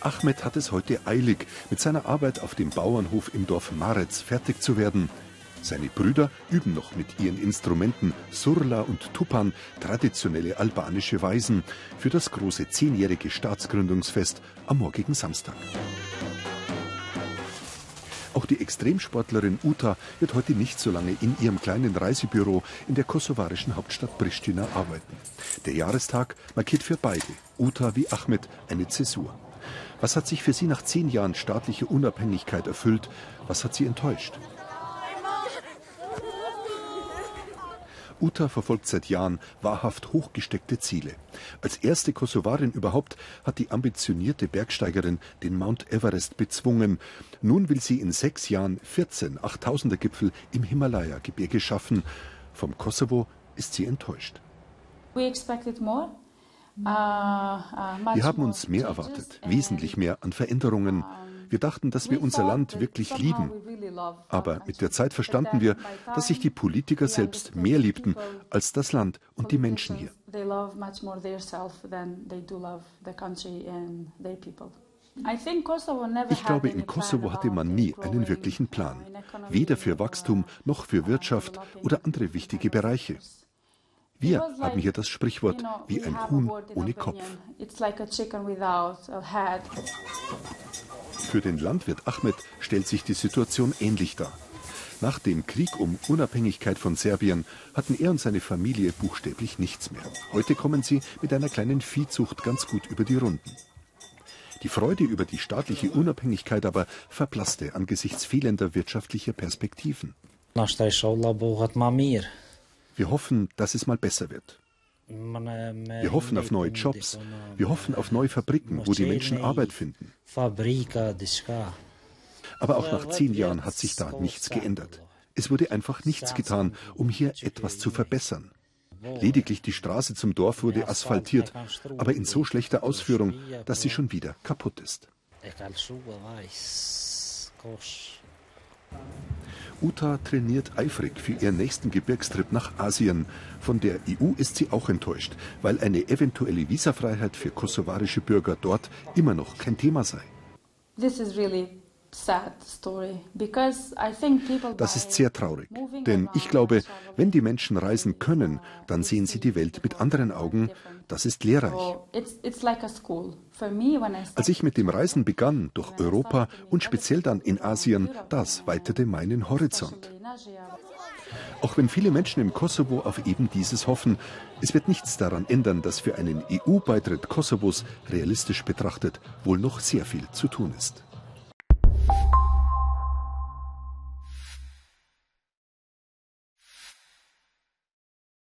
Ahmed hat es heute eilig, mit seiner Arbeit auf dem Bauernhof im Dorf Marec fertig zu werden. Seine Brüder üben noch mit ihren Instrumenten Surla und Tupan, traditionelle albanische Weisen, für das große zehnjährige Staatsgründungsfest am morgigen Samstag. Auch die Extremsportlerin Uta wird heute nicht so lange in ihrem kleinen Reisebüro in der kosovarischen Hauptstadt Pristina arbeiten. Der Jahrestag markiert für beide, Uta wie Ahmed, eine Zäsur. Was hat sich für sie nach zehn Jahren staatliche Unabhängigkeit erfüllt? Was hat sie enttäuscht? Uta verfolgt seit Jahren wahrhaft hochgesteckte Ziele. Als erste Kosovarin überhaupt hat die ambitionierte Bergsteigerin den Mount Everest bezwungen. Nun will sie in sechs Jahren 14 8000er Gipfel im Himalaya-Gebirge schaffen. Vom Kosovo ist sie enttäuscht. We expected more. Uh, uh, Wir haben uns mehr erwartet, wesentlich mehr an Veränderungen. Wir dachten, dass wir unser Land wirklich lieben. Aber mit der Zeit verstanden wir, dass sich die Politiker selbst mehr liebten als das Land und die Menschen hier. Ich glaube, in Kosovo hatte man nie einen wirklichen Plan. Weder für Wachstum noch für Wirtschaft oder andere wichtige Bereiche. Wir haben hier das Sprichwort wie ein Huhn ohne Kopf. Für den Landwirt Ahmed stellt sich die Situation ähnlich dar. Nach dem Krieg um Unabhängigkeit von Serbien hatten er und seine Familie buchstäblich nichts mehr. Heute kommen sie mit einer kleinen Viehzucht ganz gut über die Runden. Die Freude über die staatliche Unabhängigkeit aber verblasste angesichts fehlender wirtschaftlicher Perspektiven. Wir hoffen, dass es mal besser wird. Wir hoffen auf neue Jobs. Wir hoffen auf neue Fabriken, wo die Menschen Arbeit finden. Aber auch nach zehn Jahren hat sich da nichts geändert. Es wurde einfach nichts getan, um hier etwas zu verbessern. Lediglich die Straße zum Dorf wurde asphaltiert, aber in so schlechter Ausführung, dass sie schon wieder kaputt ist. Uta trainiert eifrig für ihren nächsten Gebirgstrip nach Asien. Von der EU ist sie auch enttäuscht, weil eine eventuelle Visafreiheit für kosovarische Bürger dort immer noch kein Thema sei. Das ist sehr traurig, denn ich glaube, wenn die Menschen reisen können, dann sehen sie die Welt mit anderen Augen. Das ist lehrreich. Als ich mit dem Reisen begann durch Europa und speziell dann in Asien, das weitete meinen Horizont. Auch wenn viele Menschen im Kosovo auf eben dieses hoffen, es wird nichts daran ändern, dass für einen EU-Beitritt Kosovos realistisch betrachtet wohl noch sehr viel zu tun ist.